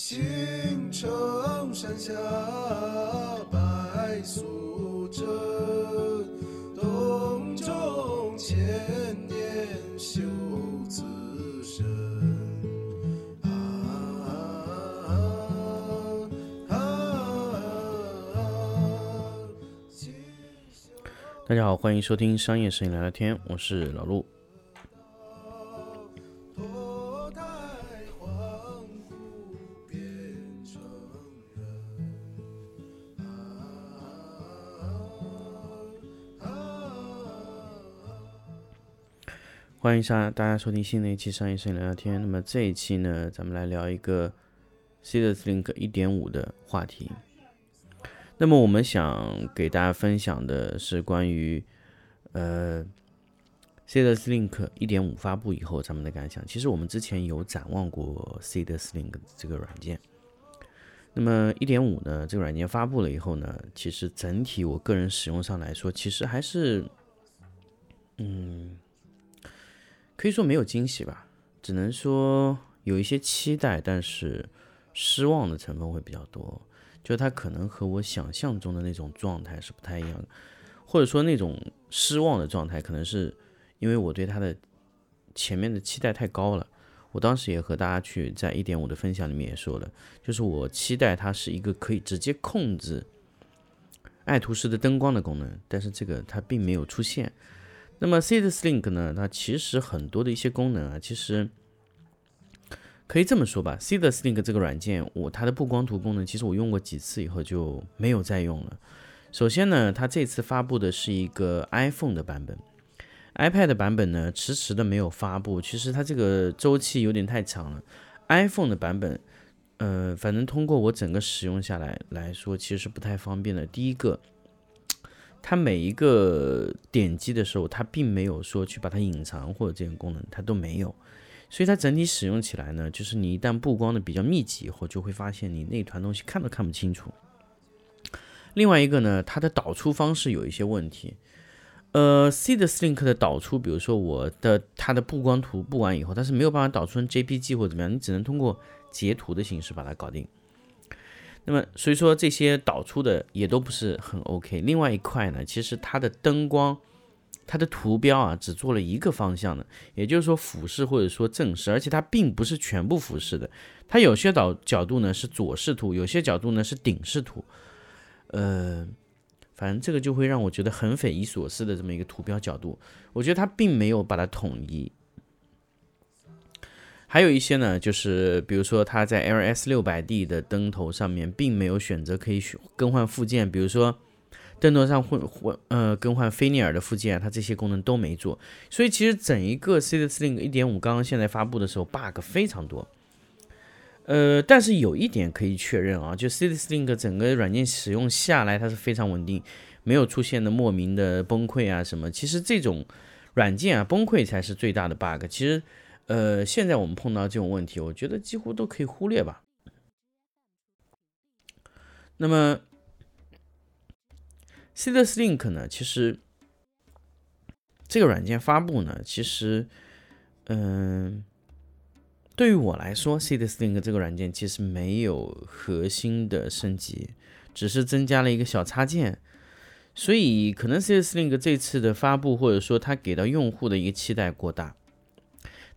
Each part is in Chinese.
青城山下白素贞，洞中千年修此身。啊啊啊！今宵大家好，欢迎收听商业摄影聊聊天，我是老陆。欢迎大大家收听新的一期商业摄影聊聊天。那么这一期呢，咱们来聊一个 c e s Link 1.5的话题。那么我们想给大家分享的是关于呃 c e s Link 1.5发布以后咱们的感想。其实我们之前有展望过 c e s Link 这个软件。那么1.5呢，这个软件发布了以后呢，其实整体我个人使用上来说，其实还是嗯可以说没有惊喜吧，只能说有一些期待，但是失望的成分会比较多。就它可能和我想象中的那种状态是不太一样的，或者说那种失望的状态，可能是因为我对它的前面的期待太高了。我当时也和大家去在一点五的分享里面也说了，就是我期待它是一个可以直接控制爱图仕的灯光的功能，但是这个它并没有出现。那么 c e s Link 呢？它其实很多的一些功能啊，其实可以这么说吧 c e s Link 这个软件，我它的布光图功能，其实我用过几次以后就没有再用了。首先呢，它这次发布的是一个 iPhone 的版本，iPad 版本呢迟迟的没有发布。其实它这个周期有点太长了。iPhone 的版本，呃，反正通过我整个使用下来来说，其实是不太方便的。第一个。它每一个点击的时候，它并没有说去把它隐藏或者这个功能，它都没有，所以它整体使用起来呢，就是你一旦布光的比较密集以后，就会发现你那团东西看都看不清楚。另外一个呢，它的导出方式有一些问题。呃 c e s Link 的导出，比如说我的它的布光图布完以后，它是没有办法导出成 JPG 或者怎么样，你只能通过截图的形式把它搞定。那么，所以说这些导出的也都不是很 OK。另外一块呢，其实它的灯光，它的图标啊，只做了一个方向的，也就是说俯视或者说正视，而且它并不是全部俯视的，它有些导角度呢是左视图，有些角度呢是顶视图。呃，反正这个就会让我觉得很匪夷所思的这么一个图标角度，我觉得它并没有把它统一。还有一些呢，就是比如说它在 LS 六百 D 的灯头上面，并没有选择可以选更换附件，比如说灯头上混混呃更换菲涅尔的附件，它这些功能都没做。所以其实整一个 c e s Link 一点五刚刚现在发布的时候，bug 非常多。呃，但是有一点可以确认啊，就 c e s Link 整个软件使用下来，它是非常稳定，没有出现的莫名的崩溃啊什么。其实这种软件啊崩溃才是最大的 bug。其实。呃，现在我们碰到这种问题，我觉得几乎都可以忽略吧。那么 c e s Link 呢？其实这个软件发布呢，其实，嗯，对于我来说 c e s Link 这个软件其实没有核心的升级，只是增加了一个小插件，所以可能 c e s Link 这次的发布，或者说它给到用户的一个期待过大。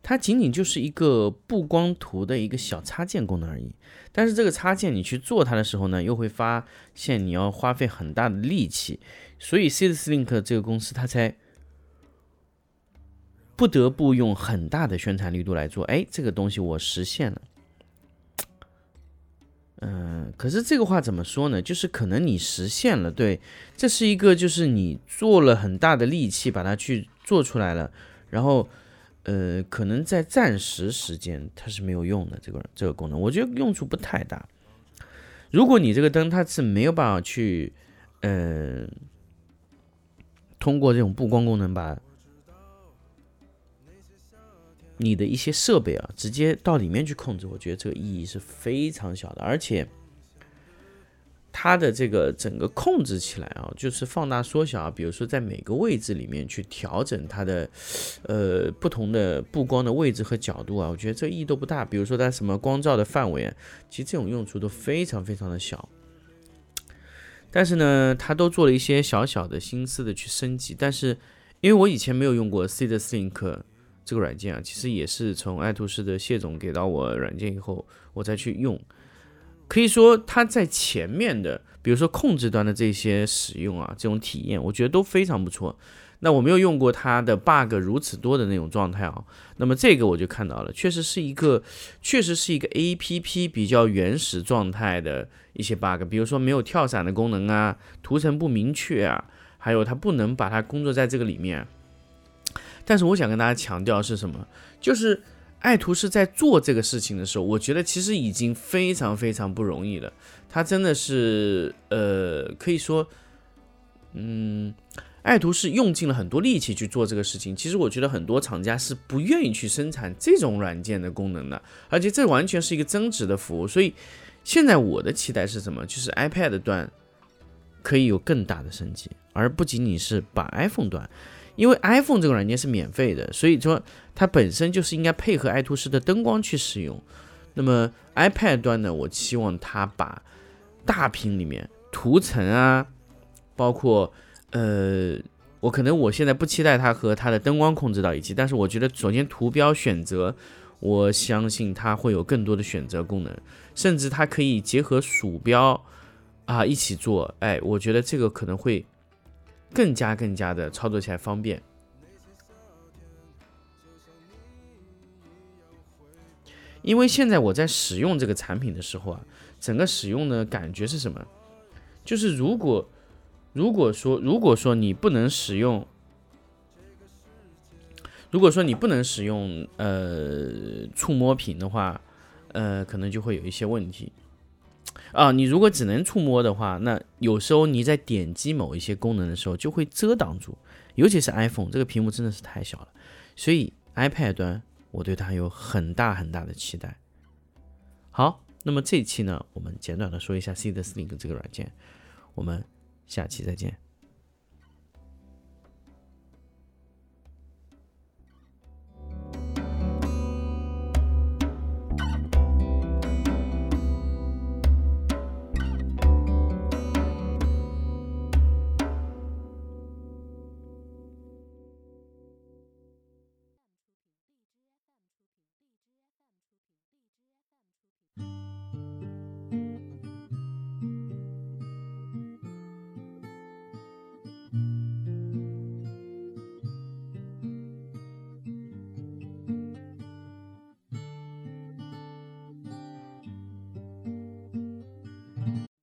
它仅仅就是一个布光图的一个小插件功能而已，但是这个插件你去做它的时候呢，又会发现你要花费很大的力气，所以 c e s Link 这个公司它才不得不用很大的宣传力度来做。哎，这个东西我实现了。嗯，可是这个话怎么说呢？就是可能你实现了，对，这是一个就是你做了很大的力气把它去做出来了，然后。呃，可能在暂时时间它是没有用的，这个这个功能，我觉得用处不太大。如果你这个灯它是没有办法去，呃，通过这种布光功能把你的一些设备啊直接到里面去控制，我觉得这个意义是非常小的。而且，它的这个整个控制起来啊，就是放大缩小啊，比如说在每个位置里面去调整它的呃不同的布光的位置和角度啊，我觉得这意义都不大。比如说它什么光照的范围啊，其实这种用处都非常非常的小。但是呢，它都做了一些小小的心思的去升级。但是因为我以前没有用过 Seed Sync 这个软件啊，其实也是从爱图仕的谢总给到我软件以后，我再去用。可以说它在前面的，比如说控制端的这些使用啊，这种体验，我觉得都非常不错。那我没有用过它的 bug 如此多的那种状态啊。那么这个我就看到了，确实是一个，确实是一个 A P P 比较原始状态的一些 bug，比如说没有跳伞的功能啊，图层不明确啊，还有它不能把它工作在这个里面。但是我想跟大家强调是什么？就是爱图仕在做这个事情的时候，我觉得其实已经非常非常不容易了。它真的是，呃，可以说，嗯。爱图仕用尽了很多力气去做这个事情，其实我觉得很多厂家是不愿意去生产这种软件的功能的，而且这完全是一个增值的服务。所以现在我的期待是什么？就是 iPad 端可以有更大的升级，而不仅仅是把 iPhone 端，因为 iPhone 这个软件是免费的，所以说它本身就是应该配合爱图仕的灯光去使用。那么 iPad 端呢，我期望它把大屏里面图层啊，包括呃，我可能我现在不期待它和它的灯光控制到一起，但是我觉得首先图标选择，我相信它会有更多的选择功能，甚至它可以结合鼠标啊一起做，哎，我觉得这个可能会更加更加的操作起来方便。因为现在我在使用这个产品的时候啊，整个使用的感觉是什么？就是如果。如果说，如果说你不能使用，如果说你不能使用呃触摸屏的话，呃，可能就会有一些问题啊。你如果只能触摸的话，那有时候你在点击某一些功能的时候就会遮挡住，尤其是 iPhone 这个屏幕真的是太小了，所以 iPad 端我对它有很大很大的期待。好，那么这一期呢，我们简短的说一下 Seed Sync 这个软件，我们。下期再见。